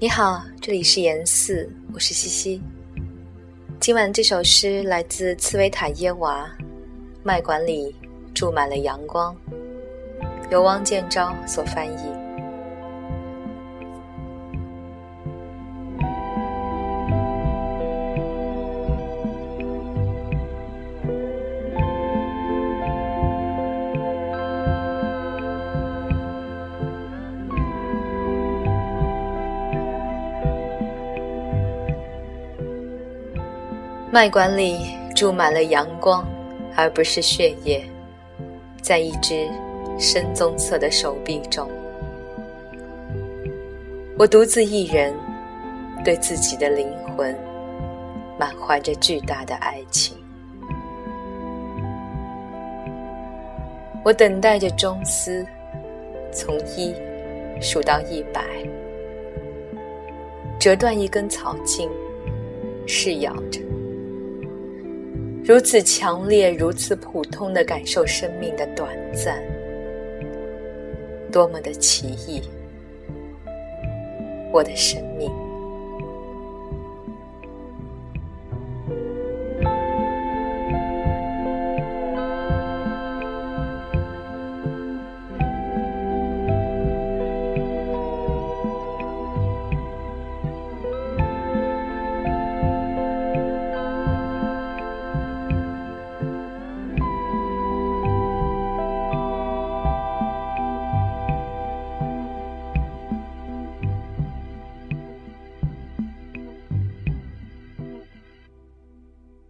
你好，这里是严四，我是西西。今晚这首诗来自茨维塔耶娃，《麦馆里住满了阳光》，由汪建钊所翻译。脉管里注满了阳光，而不是血液，在一只深棕色的手臂中，我独自一人，对自己的灵魂满怀着巨大的爱情。我等待着钟丝从一数到一百，折断一根草茎，噬咬着。如此强烈如此普通的感受生命的短暂多么的奇异我的生命。